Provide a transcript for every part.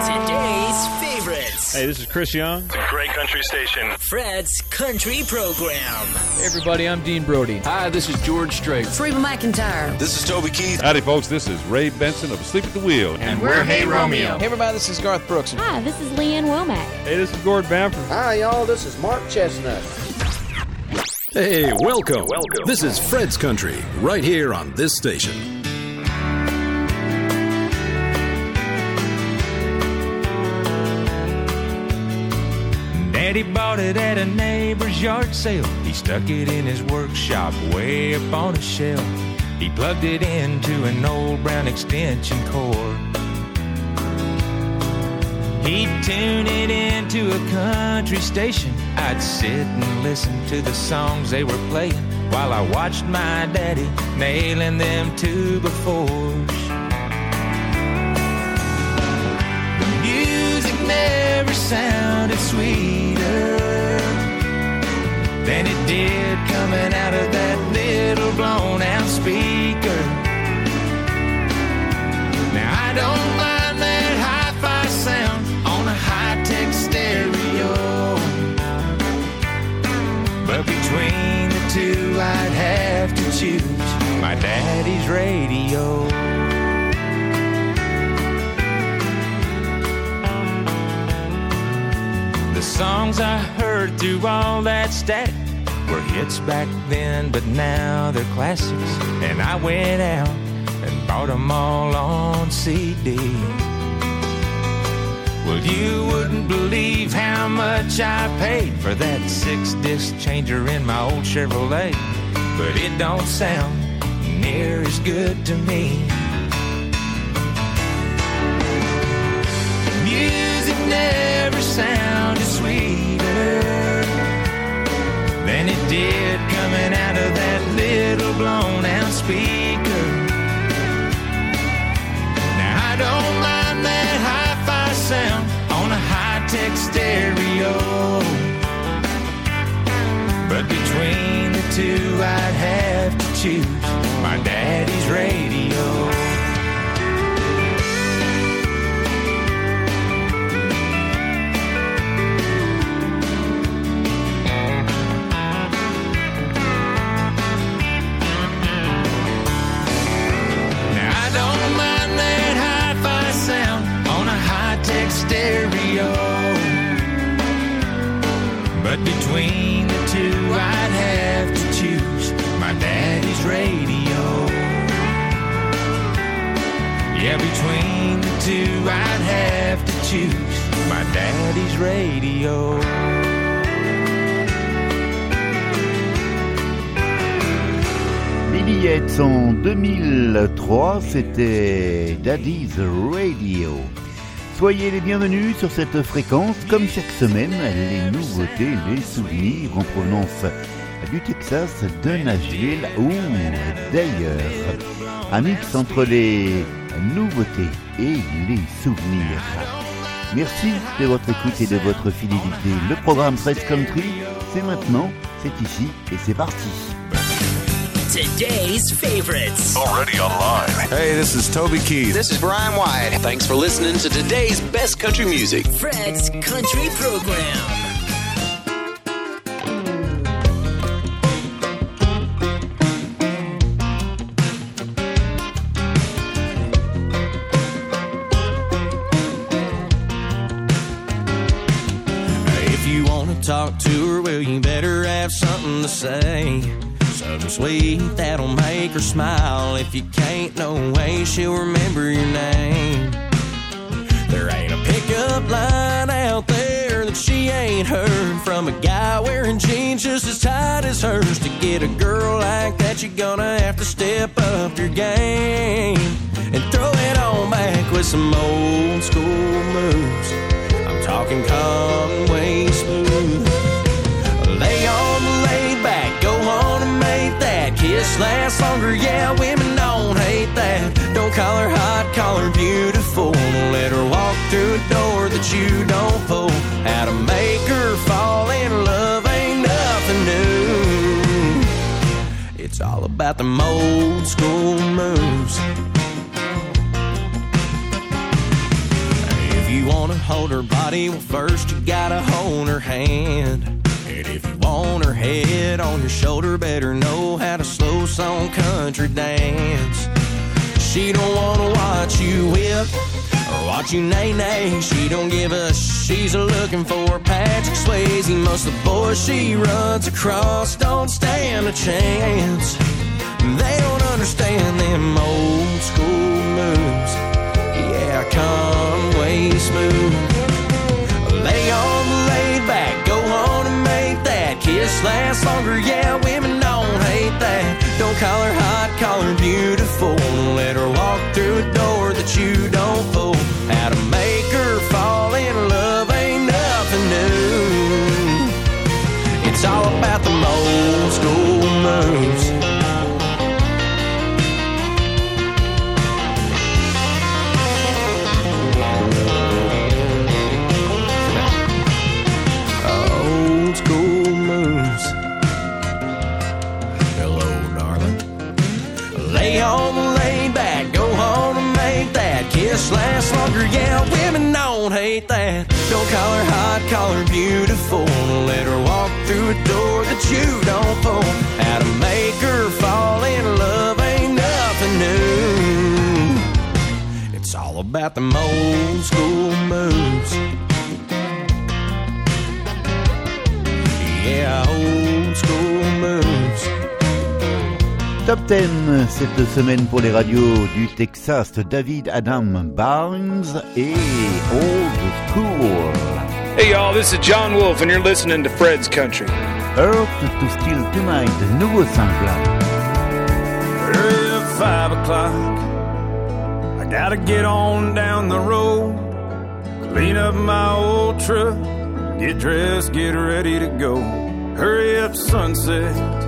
Today's favorites. Hey, this is Chris Young. It's a great country station. Fred's Country Program. Hey everybody, I'm Dean Brody. Hi, this is George Strait. Reba McEntire. This is Toby Keith. Howdy, folks. This is Ray Benson of Sleep at the Wheel. And we're Hey Romeo. Hey everybody, this is Garth Brooks. Hi, this is Lee Ann Womack. Hey, this is Gord Bamford. Hi, y'all. This is Mark Chesnutt. Hey, welcome. Welcome. This is Fred's Country, right here on this station. Daddy bought it at a neighbor's yard sale. He stuck it in his workshop way up on a shelf. He plugged it into an old brown extension cord. He'd tune it into a country station. I'd sit and listen to the songs they were playing while I watched my daddy nailing them two befores. The music never sounded sweeter than it did coming out of that little blown out speaker. Now I don't mind that hi-fi sound on a high-tech stereo, but between the two I'd have to choose my daddy's radio. The songs I heard through all that static were hits back then, but now they're classics. And I went out and bought them all on CD. Well, you wouldn't believe how much I paid for that six disc changer in my old Chevrolet, but it don't sound near as good to me. Music never sounded sweeter than it did coming out of that little blown out speaker. Now I don't mind that hi-fi sound on a high-tech stereo, but between the two I'd have to choose my daddy's radio. Between the two I'd have to choose my daddy's radio. Yeah, between the two I'd have to choose my daddy's radio. Billy Yates en 2003, c'était Daddy's Radio. Soyez les bienvenus sur cette fréquence, comme chaque semaine, les nouveautés, les souvenirs en provenance du Texas, de Nashville ou d'ailleurs. Un mix entre les nouveautés et les souvenirs. Merci de votre écoute et de votre fidélité. Le programme Press Country, c'est maintenant, c'est ici et c'est parti. Today's favorites. Already online. Hey, this is Toby Keith. This is Brian White. Thanks for listening to today's best country music. Fred's Country Program. If you want to talk to her, well, you better have something to say. Something sweet that'll make her smile. If you can't, no way she'll remember your name. There ain't a pickup line out there that she ain't heard from a guy wearing jeans just as tight as hers. To get a girl like that, you're gonna have to step up your game and throw it on back with some old school moves. I'm talking Conway smooth. Make that kiss lasts longer. Yeah, women don't hate that. Don't call her hot, call her beautiful. Don't let her walk through a door that you don't pull. How to make her fall in love ain't nothing new. It's all about them old school moves. If you wanna hold her body, well, first you gotta hold her hand. Want her head on your shoulder, better know how to slow song country dance. She don't wanna watch you whip or watch you nay nay. She don't give a she's looking for Patrick Swayze. Most of the boys she runs across don't stand a chance. They don't understand them old school moves. Yeah, Conway smooth. Call her hot, call her beautiful. Let her walk through a door that you don't call her hot, call her beautiful. Let her walk through a door that you don't pull. How to make her fall in love ain't nothing new. It's all about them old school moves. Yeah, old school moves. Top 10 cette semaine pour les radios du Texas, David Adam Byrnes et Old School. Hey y'all, this is Jon Wolfe and you're listening to Fred's Country. Heart to Steal Tonight, nouveau simple. Early at five o'clock, I gotta get on down the road, clean up my old truck, get dressed, get ready to go. Hurry up, sunset.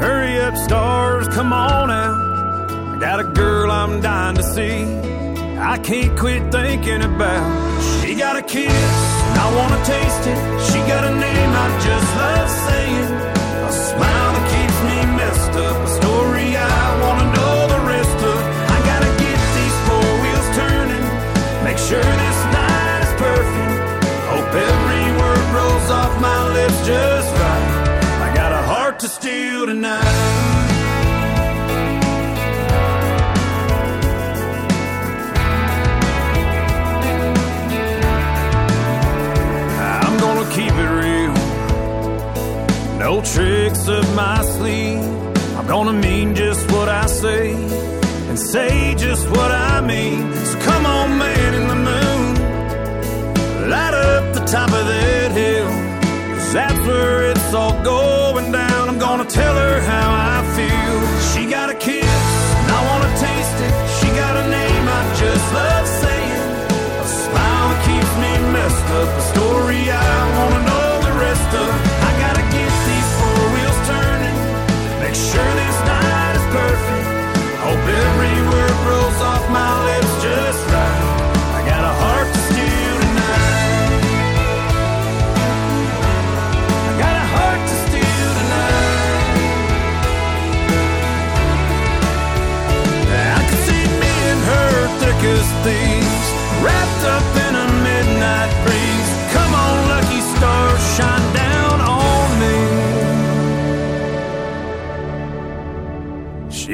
Hurry up, stars, come on out. I got a girl I'm dying to see. I can't quit thinking about. She got a kiss, I wanna taste it. She got a name I just love saying.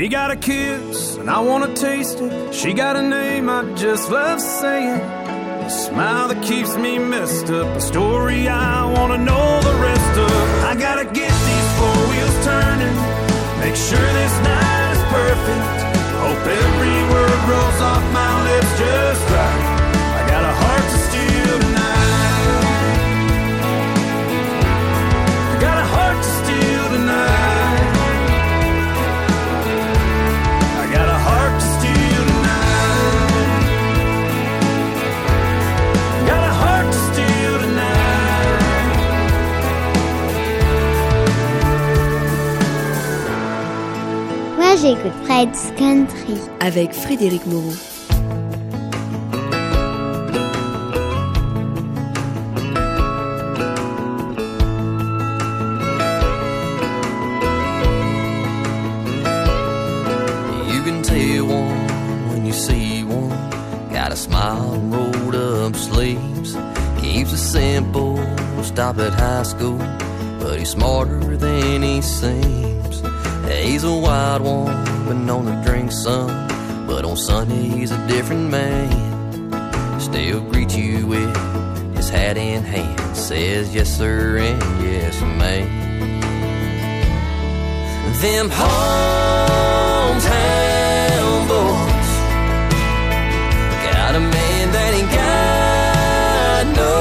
She got a kiss, and I wanna taste it. She got a name I just love saying. A smile that keeps me messed up. A story I wanna know the rest of. I gotta get these four wheels turning. Make sure this night is perfect. Hope every word rolls off my lips just right. Fred's Country. Avec Frédéric Moreau. You can tell one when you see one. Got a smile style, rolled up sleeves. Keeps it simple, stop at high school, but he's smarter than he seems. He's a wild one, been known to drink some, but on Sunday he's a different man. Still greet you with his hat in hand, says yes sir and yes ma'am. Them hometown boys got a man that ain't got no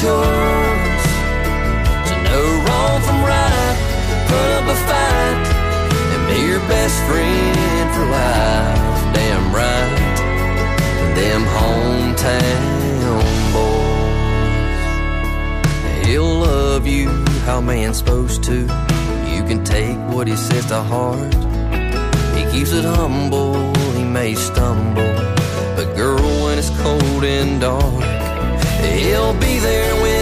choice. To know wrong from right, put best friend for life. Damn right, them hometown boys. He'll love you how man's supposed to. You can take what he says to heart. He keeps it humble, he may stumble. But girl, when it's cold and dark, he'll be there with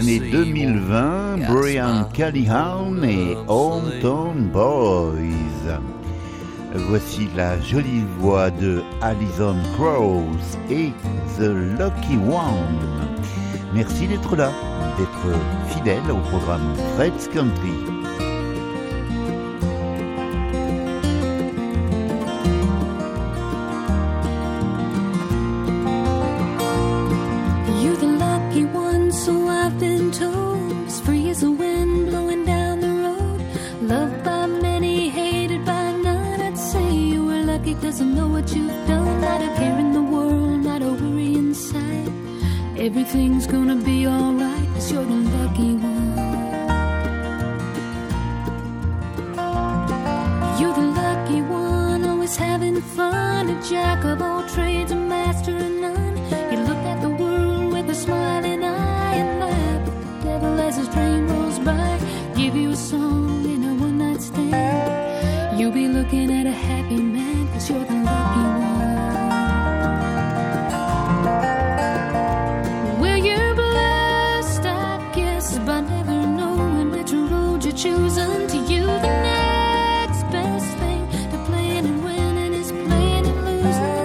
l'année 2020, Brian Callihan et Hometown Boys. Voici la jolie voix de Alison Krauss et The Lucky One. Merci d'être là, d'être fidèle au programme Fred's Country. Cause I know what you've done. Not a care in the world, not a worry inside. Everything's gonna be alright cause you're the lucky one. You're the lucky one, always having fun. A jack of all trades, a master of none. You look at the world with a smiling eye and laugh at the devil as his train rolls by. Give you a song in a one night stand. You'll be looking at a happy choosing. To you, the next best thing to playing and winning is playing and losing.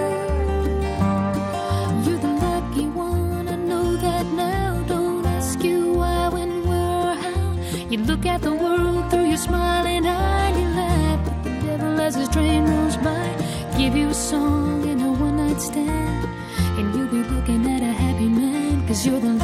You're the lucky one, I know that now. Don't ask you why, when, where, how. You look at the world through your smiling eye you laugh at the devil as his train rolls by. Give you a song and a one night stand, and you'll be looking at a happy man, cause you're the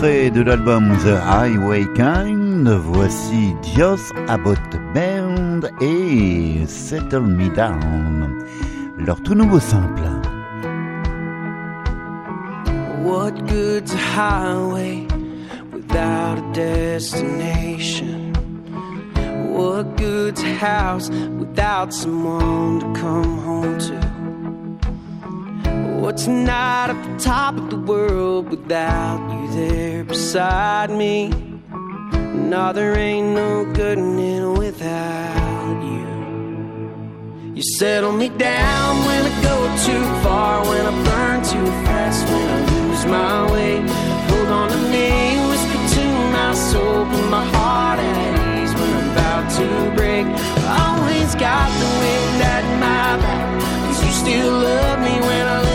De l'album The Highway Kind, voici Joss Abbott Band et Settle Me Down, leur tout nouveau simple. What good's a highway without a destination? What good's a house without someone to come home to? But tonight at the top of the world without you? There beside me. No, there ain't no good in it without you. You settle me down when I go too far, when I burn too fast, when I lose my way. Hold on to me, whisper to my soul, put my heart at ease when I'm about to break. Always got the wind at my back, cause you still love me when I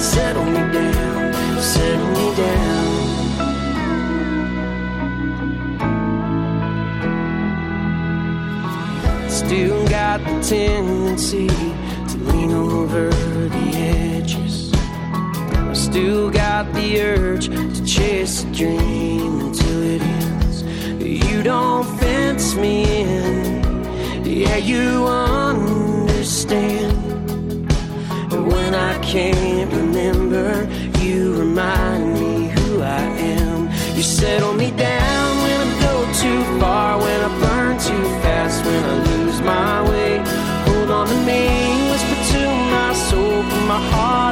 settle me down, settle me down. Still got the tendency to lean over the edges. I still got the urge to chase a dream until it ends. You don't fence me in, yeah, you understand. When I can't remember, you remind me who I am. You settle me down when I go too far, when I burn too fast, when I lose my way. Hold on to me, whisper to my soul, put my heart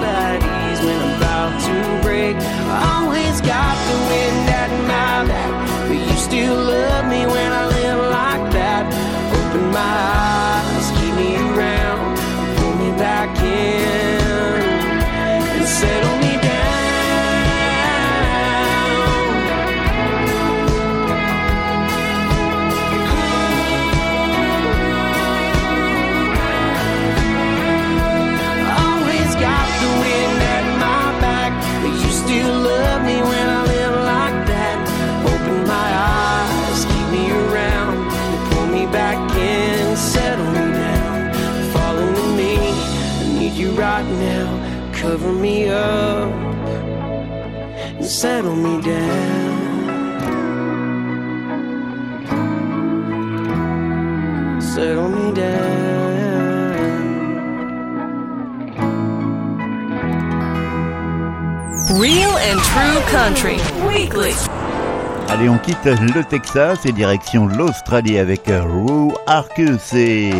Allez, on quitte le Texas et direction l'Australie avec Rue Arcus et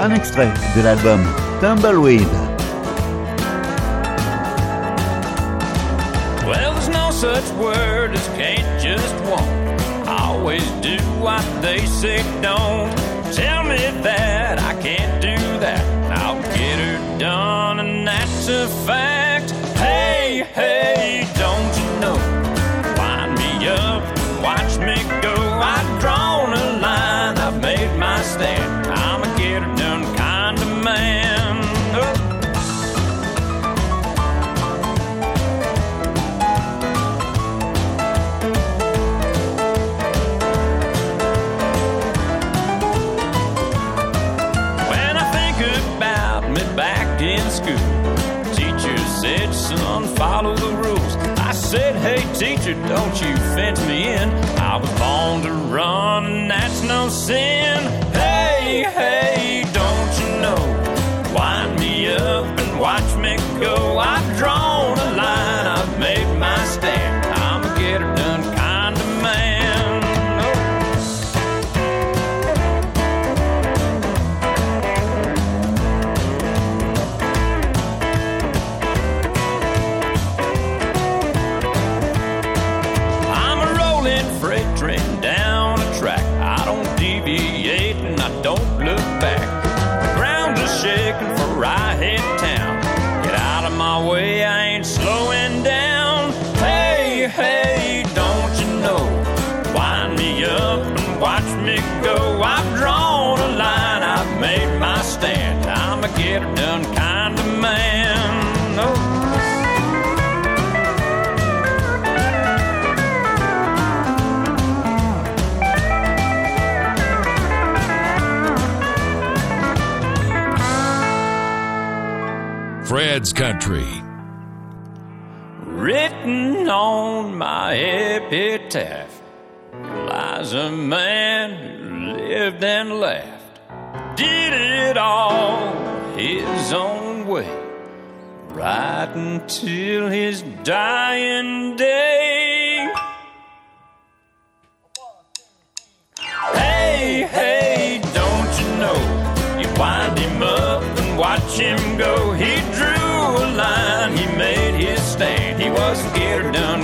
un extrait de l'album Tumbleweed. Well, there's no such word as can't just won't. I always do what they say don't. Tell me that I can't do that. I'll get her done, and that's a fact. Hey, hey, watch me go. I've drawn a line, I've made my stand. Teacher, don't you fence me in. I was born to run, and that's no sin. Fred's Country. Written on my epitaph lies a man who lived and laughed, did it all his own way, right until his dying day. scared get done.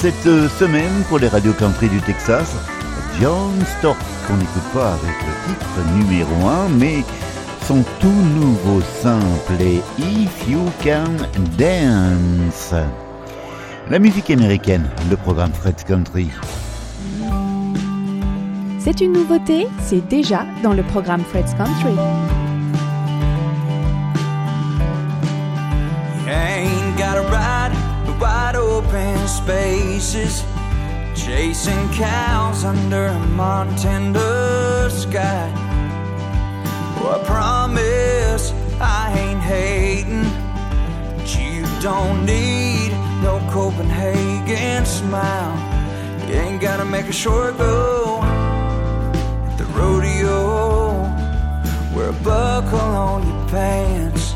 Cette semaine pour les radios country du Texas. John Stork, qu'on n'écoute pas avec le titre numéro 1, mais son tout nouveau simple est If You Can Dance. La musique américaine, le programme Fred's Country. C'est une nouveauté, c'est déjà dans le programme Fred's Country. ain't gotta ride the wide open spaces, chasing cows under a Montana sky. I promise I ain't hating, but you don't need no Copenhagen smile. You ain't gotta make a short go at the rodeo, wear a buckle on your pants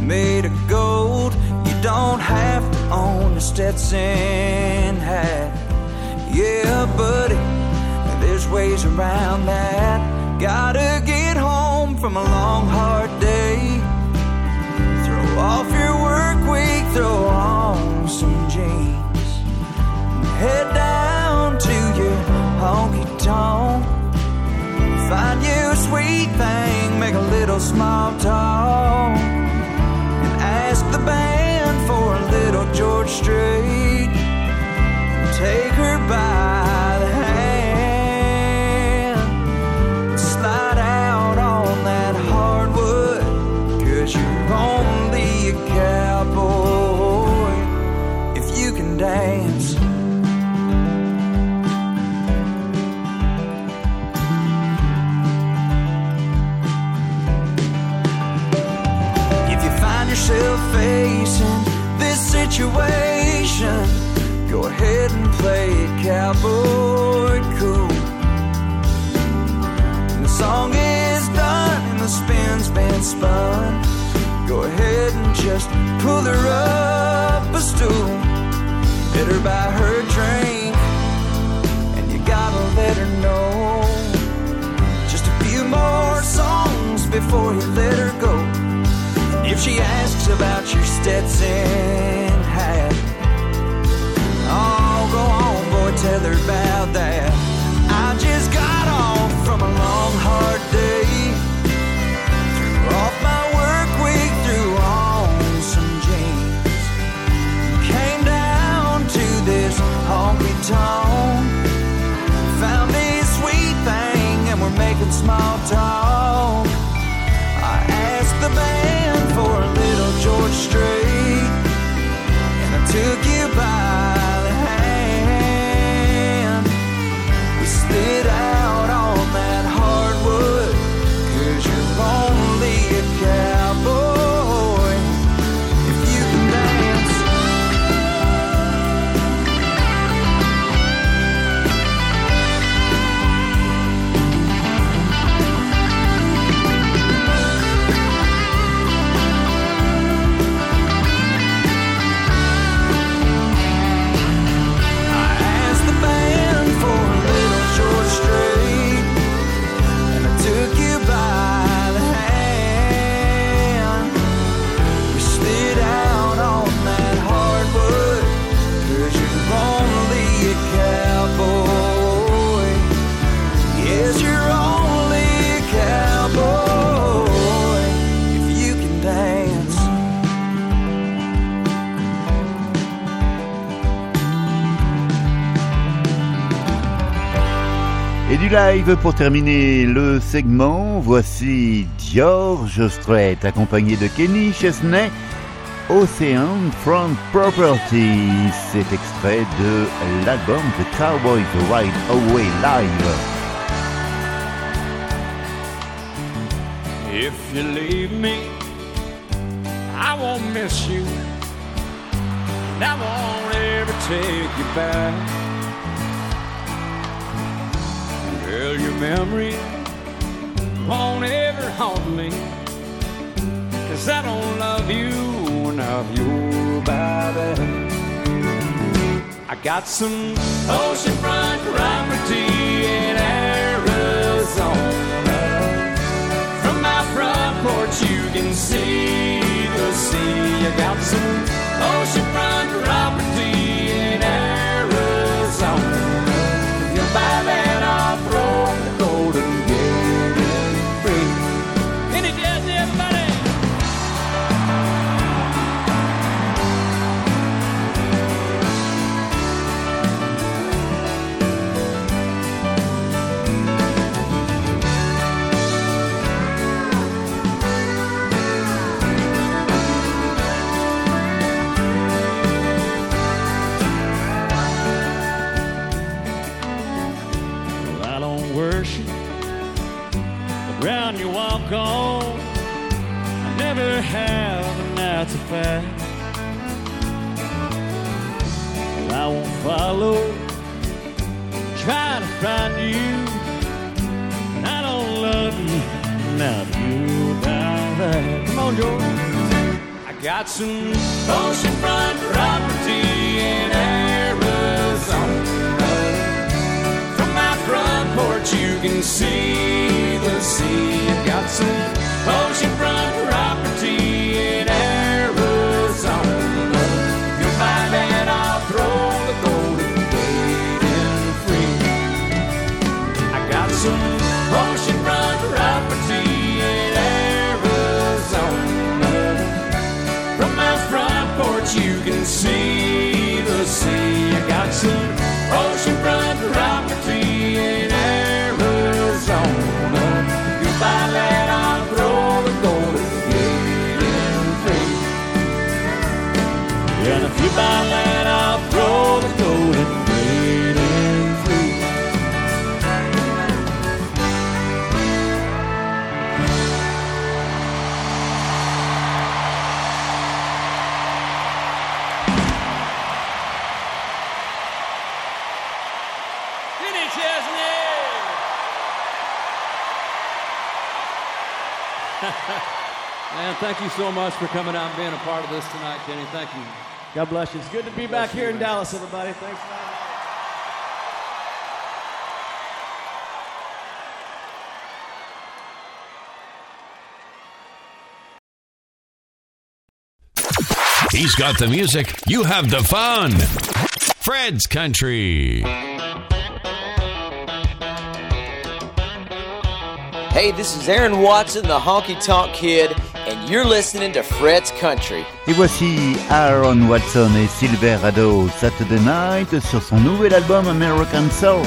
made of gold. You don't have to own a Stetson hat. Yeah, buddy, there's ways around that. Gotta get home from a long, hard day. Throw off your work week, throw on some jeans. Head down to your honky tonk. Find you a sweet thing, make a little small talk And ask the band for a little George Strait. Take her by situation, go ahead and play it cowboy cool. When the song is done and the spin's been spun, go ahead and just pull her up a stool. Let her buy her drink, and you gotta let her know. Just a few more songs before you let her go. If she asks about your Stetson go on, boy, tell her about that. I just got off from a long, hard day. Threw off my work week, threw on some jeans. Came down to this honky tonk. Found this sweet thing, and we're making small talk. Du live pour terminer le segment, voici George Strait accompagné de Kenny Chesney, Ocean Front Property. C'est extrait de l'album The Cowboys Ride Away Live. If you leave me, I won't miss you. Well, your memory won't ever haunt me. Cause I don't love you enough, you're by that. I got some oceanfront property in Arizona. From my front porch, you can see the sea. I got some oceanfront round that's a fact. Well, I won't follow, try to find you, and I don't love you. Now about that. Come on, George. I got some oceanfront property in Arizona. From my front porch, you can see the sea. I got some oceanfront property thank you so much for coming out and being a part of this tonight, Kenny. Thank you. God bless you. It's good to be back here in Dallas, everybody. Thanks. He's got the music. You have the fun. Fred's Country. Hey, this is Aaron Watson, the Honky Tonk Kid, and you're listening to Fred's Country. Et voici Aaron Watson et Silverado Saturday Night sur son nouvel album American Soul.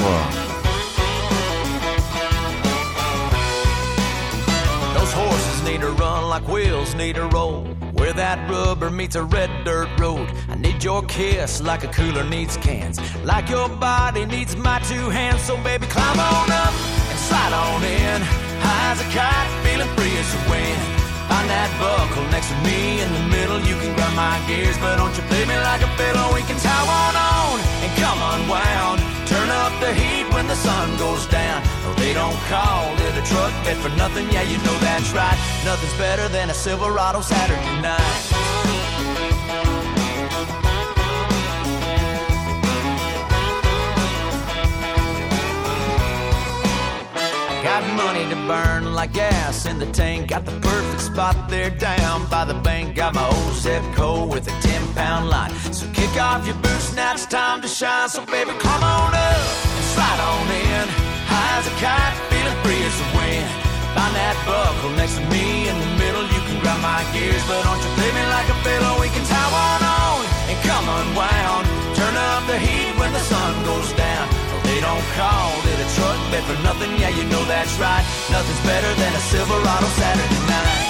Those horses need to run like wheels need to roll. Where that rubber meets a red dirt road. I need your kiss like a cooler needs cans. Like your body needs my two hands. So baby, climb on up and slide on in. As a kite, feeling free as the wind. Find that buckle next to me in the middle. You can grind my gears, but don't you play me like a fiddle. We can tie one on and come unwound. Turn up the heat when the sun goes down. No, they don't call it a truck bed for nothing. Yeah, you know that's right. Nothing's better than a Silverado Saturday night. Got money to burn like gas in the tank. Got the perfect spot there down by the bank. Got my old Zebco with a 10 pound line. So kick off your boots, now it's time to shine. So baby, come on up and slide on in. High as a kite, feeling free as the wind. Find that buckle next to me in the middle. You can grab my gears, but don't you play me like a fiddle. We can tie one on and come unwound. Turn up the heat when the sun goes down. They don't call it a truck bed for nothing, yeah, you know that's right. Nothing's better than a Silverado Saturday night.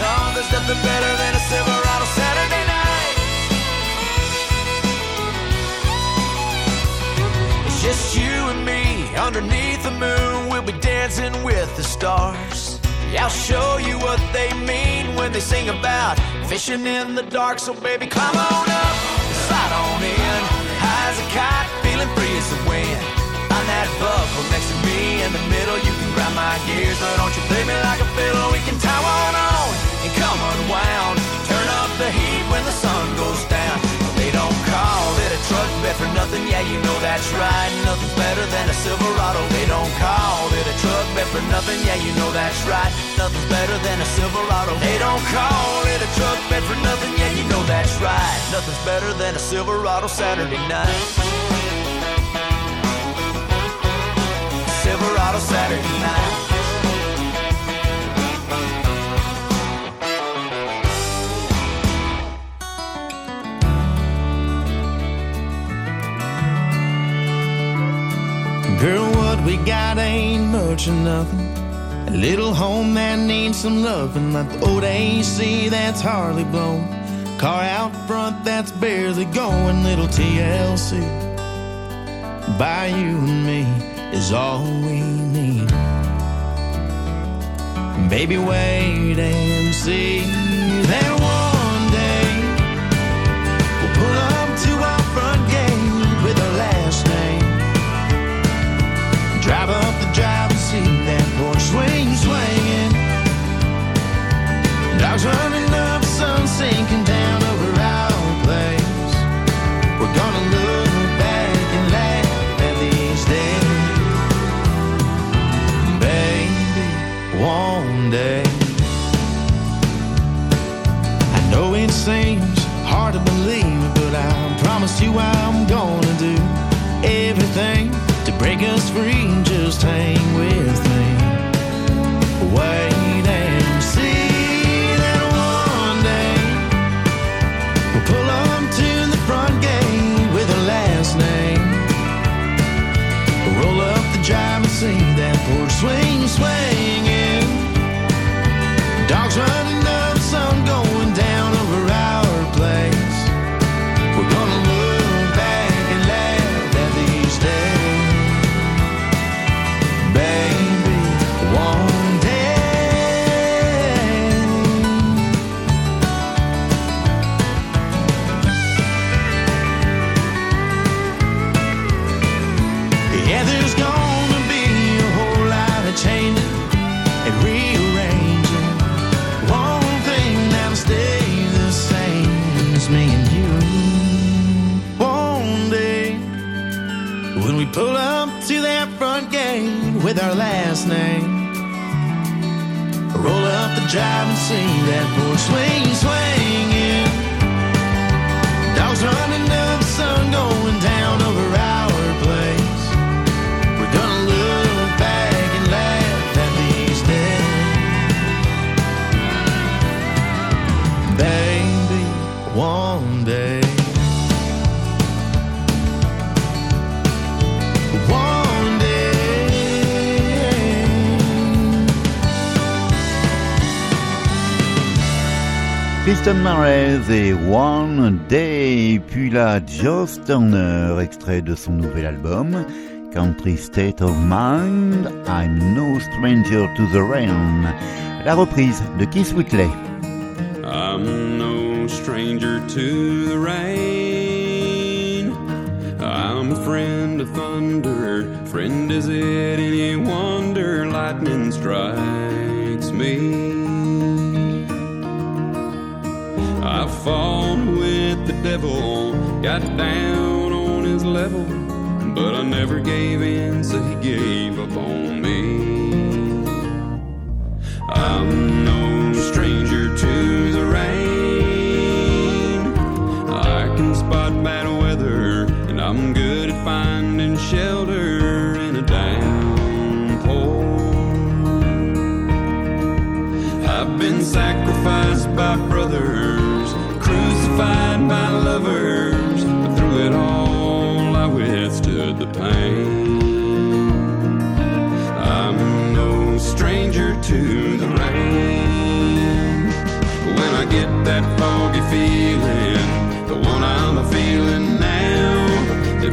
No, there's nothing better than a Silverado Saturday night. It's just you and me underneath the moon. We'll be dancing with the stars. Yeah, I'll show you what they mean when they sing about fishing in the dark. So, baby, climb on up, slide on in. As a kite, feeling free as the wind. Find that buckle next to me in the middle. You can grab my gears, but don't you play me like that's right. Nothing's better than a Silverado. They don't call it a truck bed for nothing, yeah, you know that's right. Nothing's better than a Silverado. They don't call it a truck bed for nothing, yeah, you know that's right. Nothing's better than a Silverado Saturday night. Silverado Saturday night. what we got ain't much of nothing. A little home that needs some loving, like the old AC that's hardly blown. Car out front that's barely going, little TLC. By you and me is all we need. Baby, wait and see. I was running up, sun sinking down over our place. We're gonna look back and laugh at these days, baby. One day, I know it seems hard to believe, but I promise you I'm gonna do everything to break us free. Just hang Ramirez et One Day, puis la Joe Turner, extrait de son nouvel album Country State of Mind, I'm No Stranger to the Rain, la reprise de Keith Whitley. I'm no stranger to the rain, I'm a friend of thunder, friend is it any wonder? Lightning strikes. devil. Got down on his level, but I never gave in, so he gave up on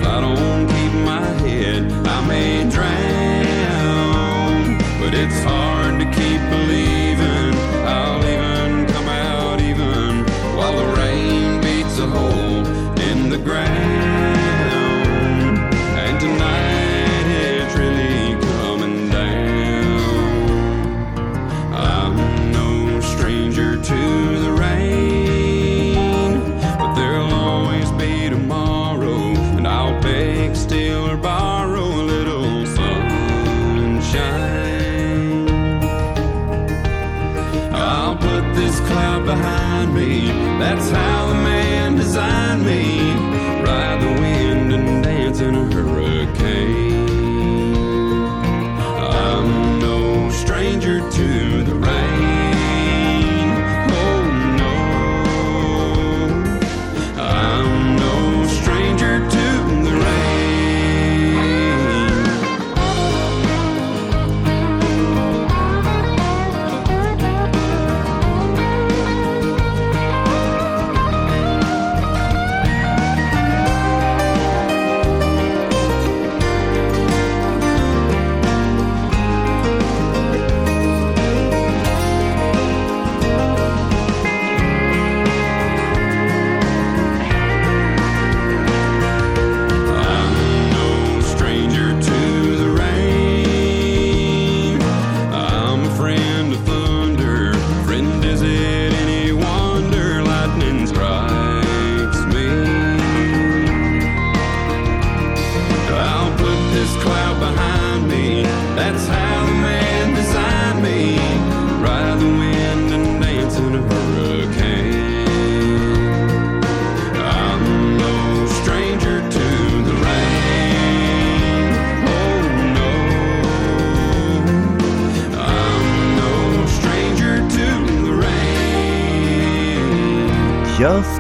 I don't That's how.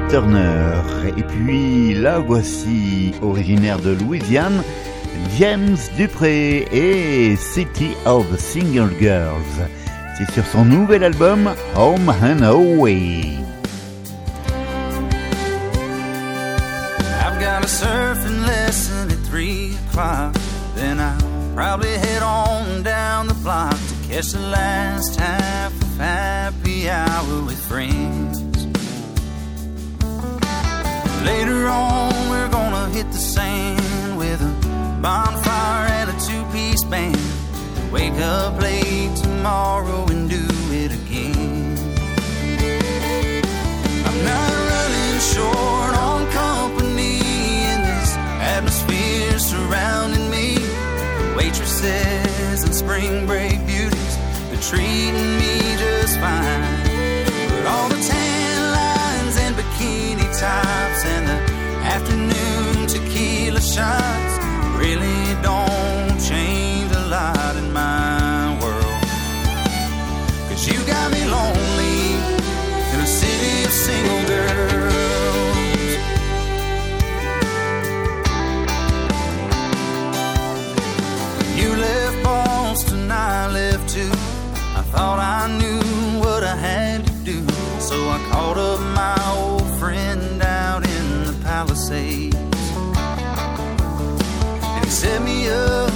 Turner. Et puis la voici, originaire de Louisiane, James Dupré et City of Single Girls. C'est sur son nouvel album Home and Away. I've got a surfing lesson at 3 o'clock. Then I'll probably head on down the block to catch the last half hit the sand with a bonfire and a two piece band. Wake up late tomorrow and do it again. I'm not running short on company in this atmosphere surrounding me. Waitresses and spring break beauties, they're treating me just fine. Shots really don't change a lot in my world. Cause you got me lonely in a city of single girls. When you left Boston, I left too. I thought I knew what I had to do. So I called up my old friend out in the Palisades. Me up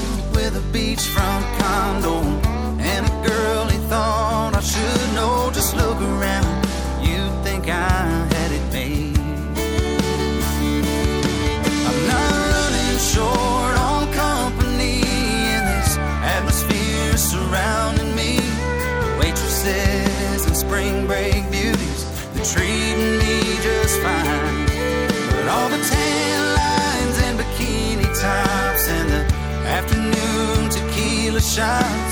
tequila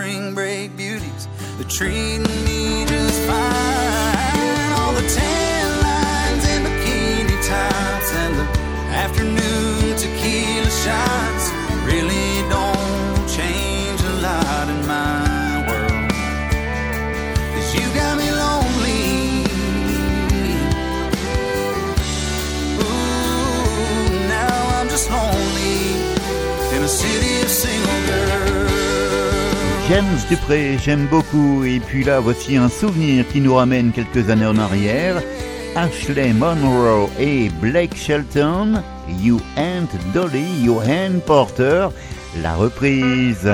spring break beauties, they're treating me just fine. All the tan lines and bikini tops and the afternoon tequila shots James Dupré, j'aime beaucoup. Et puis là, voici un souvenir qui nous ramène quelques années en arrière. Ashley Monroe et Blake Shelton, You Ain't Dolly, You Ain't Porter, la reprise.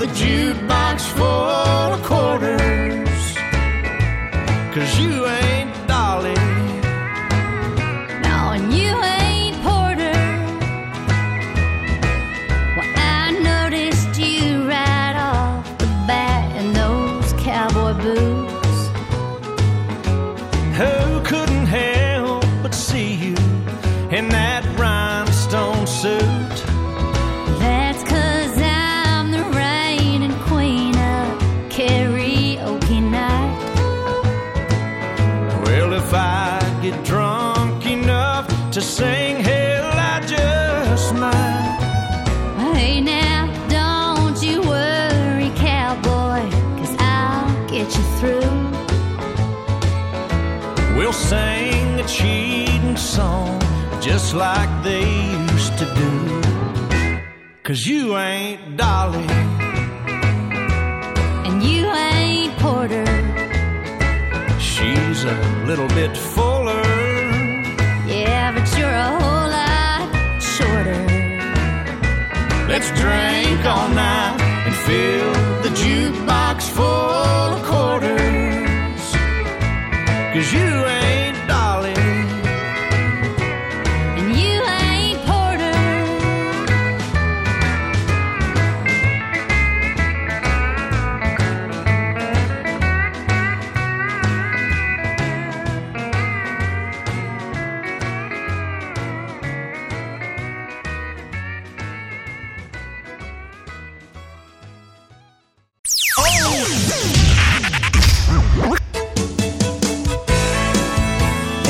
The jukebox full of quarters. Cause you ain't just like they used to do. Cause you ain't Dolly. And you ain't Porter. She's a little bit fuller. Yeah, but you're a whole lot shorter. Let's drink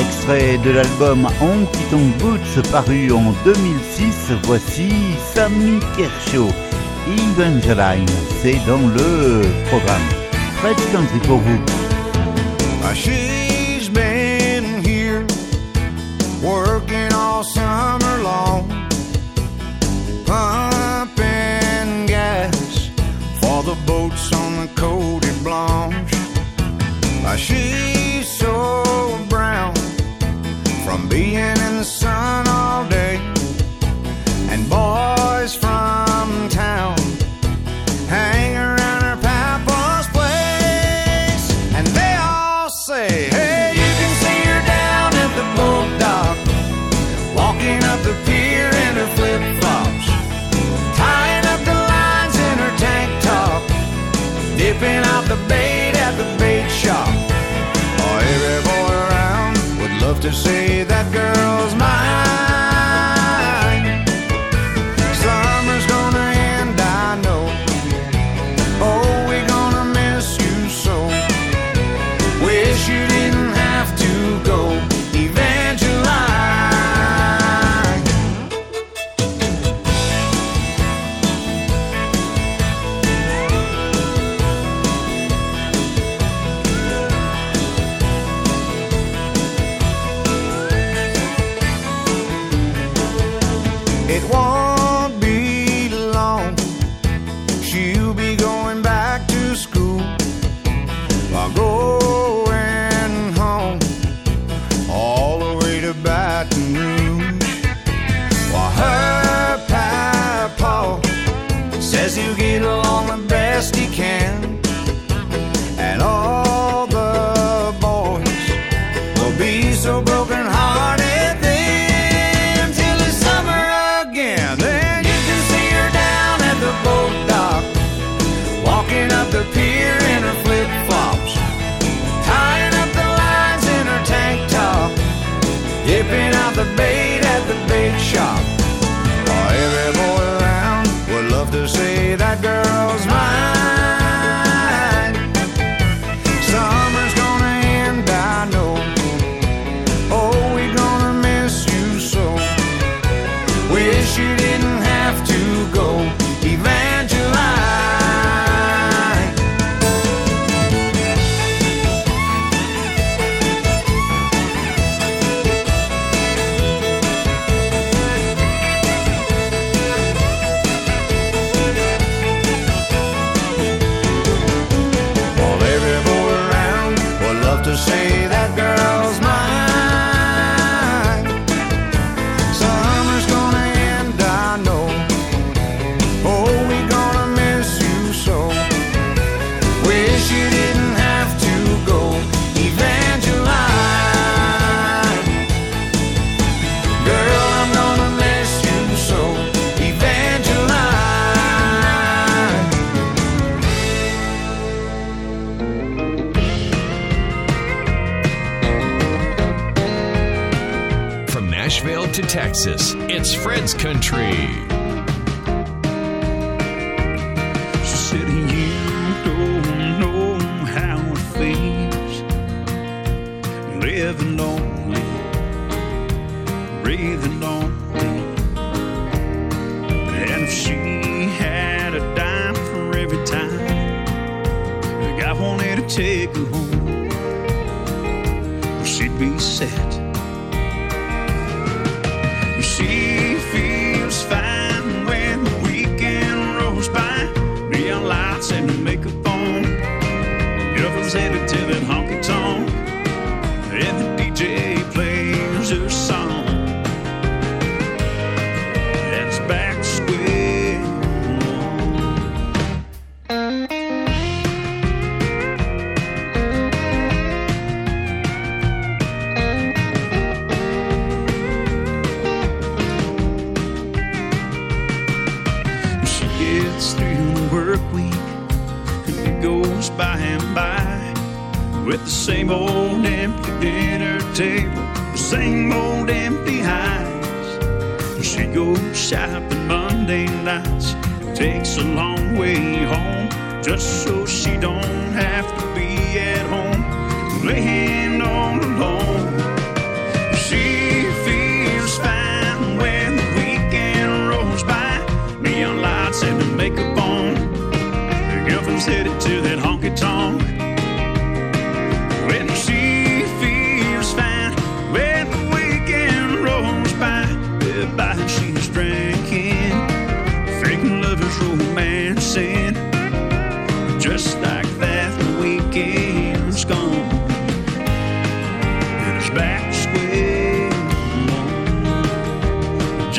Extrait de l'album Honky Tonk Boots paru en 2006, voici Sammy Kershaw, Evangeline, c'est dans le programme Fred Country pour vous. She's been here working all summer long, pumping gas for the boats on the Côte Blanche. Uh, being in the sun all day, and boys from town hang around her papa's place, and they all say, Hey, you can see her down at the boat walking up the pier in her flip flops, tying up the lines in her tank top, dipping out the bait at the bait shop. Oh, every boy around would love to say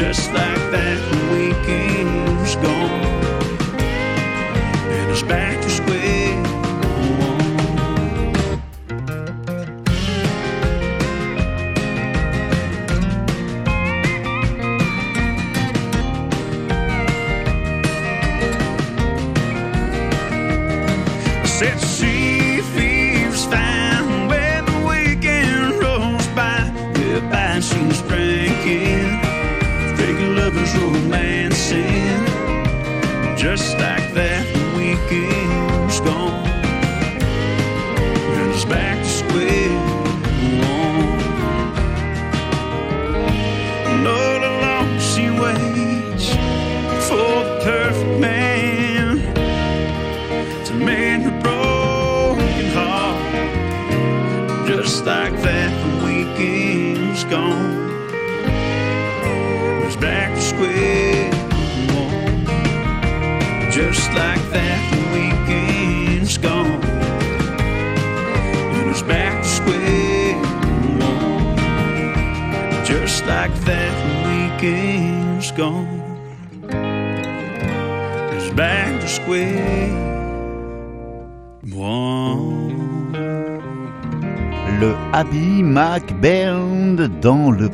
just like that.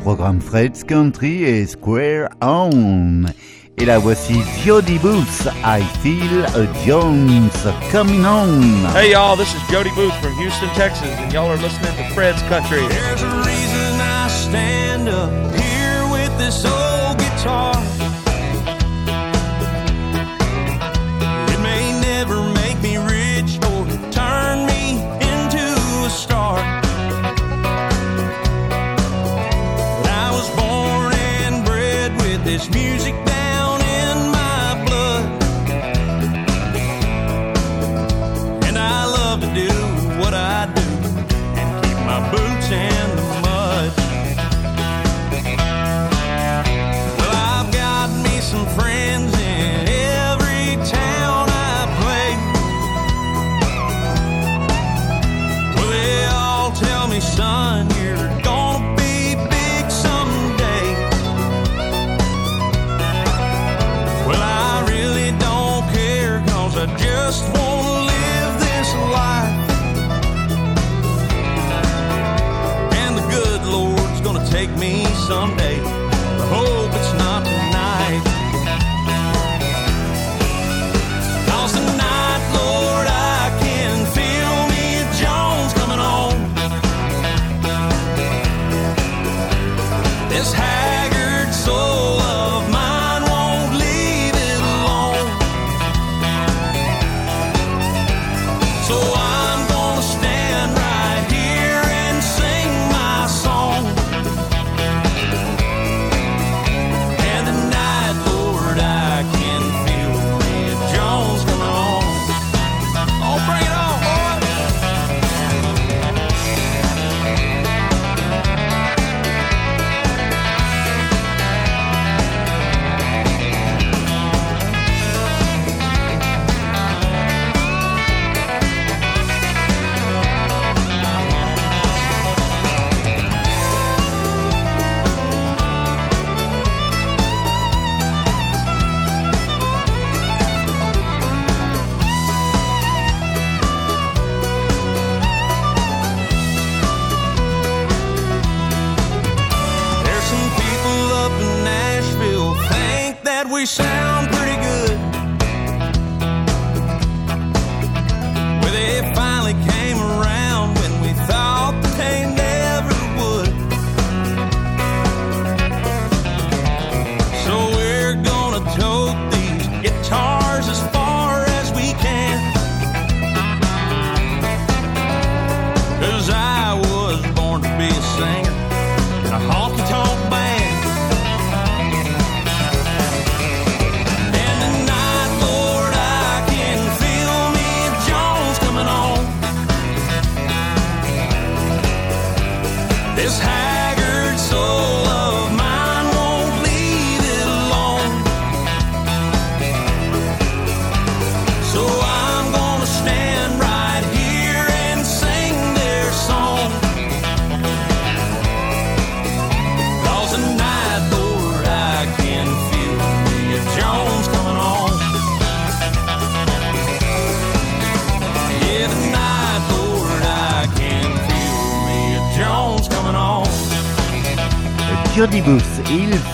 programme Fred's Country et Square One. Et là voici Jody Booth, I Feel a Jones Coming On. Hey y'all, this is Jody Booth from Houston, Texas, and y'all are listening to Fred's Country. There's a reason I stand up here with this old guitar.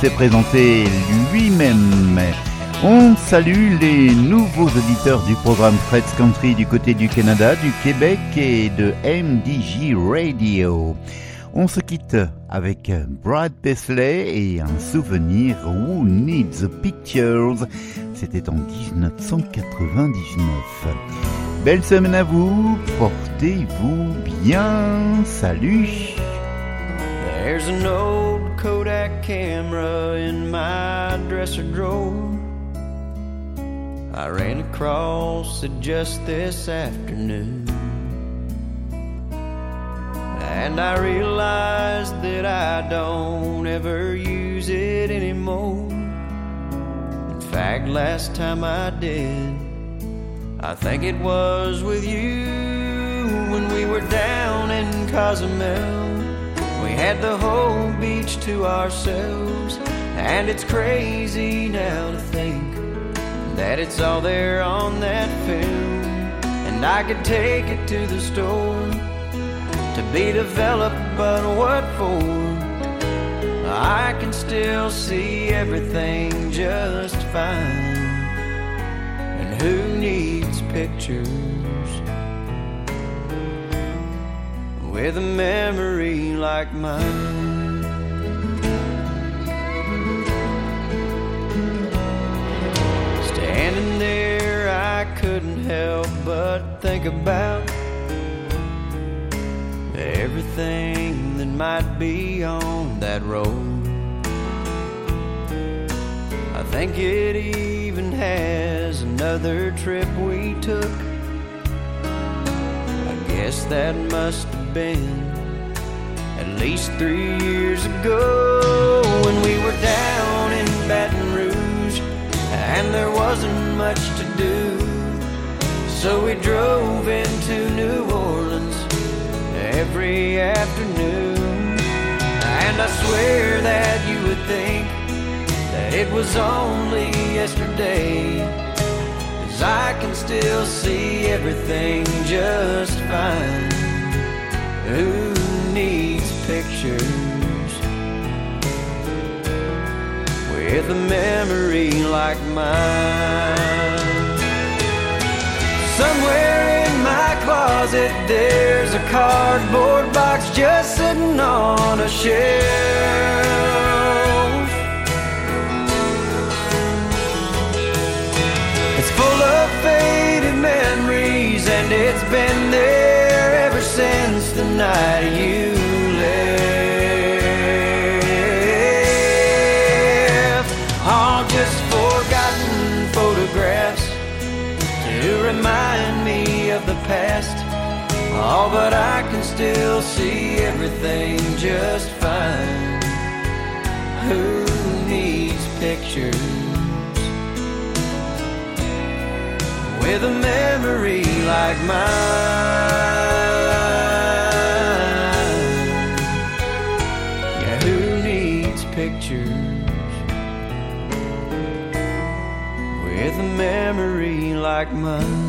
Présenté lui-même. On salue les nouveaux auditeurs du programme Fred's Country du côté du Canada, du Québec et de MDJ Radio. On se quitte avec Brad Paisley et un souvenir Who Needs Pictures. C'était en 1999. Belle semaine à vous, portez-vous bien, salut There's Kodak camera in my dresser drawer. I ran across it just this afternoon. And I realized that I don't ever use it anymore. In fact, last time I did, I think it was with you when we were down in Cozumel. Had the whole beach to ourselves, and it's crazy now to think that it's all there on that film. And I could take it to the store to be developed, but what for? I can still see everything just fine. And who needs pictures with a memory like mine? Standing there, I couldn't help but think about everything that might be on that road. I think it even has another trip we took. Guess that must have been at least three years ago when we were down in Baton Rouge and there wasn't much to do. So we drove into New Orleans every afternoon. And I swear that you would think that it was only yesterday. I can still see everything just fine. Who needs pictures with a memory like mine? Somewhere in my closet there's a cardboard box just sitting on a shelf. Faded memories and it's been there ever since the night you left. All just forgotten photographs to remind me of the past. Oh, but I can still see everything just fine. Who needs pictures with a memory like mine? Yeah, who needs pictures with a memory like mine?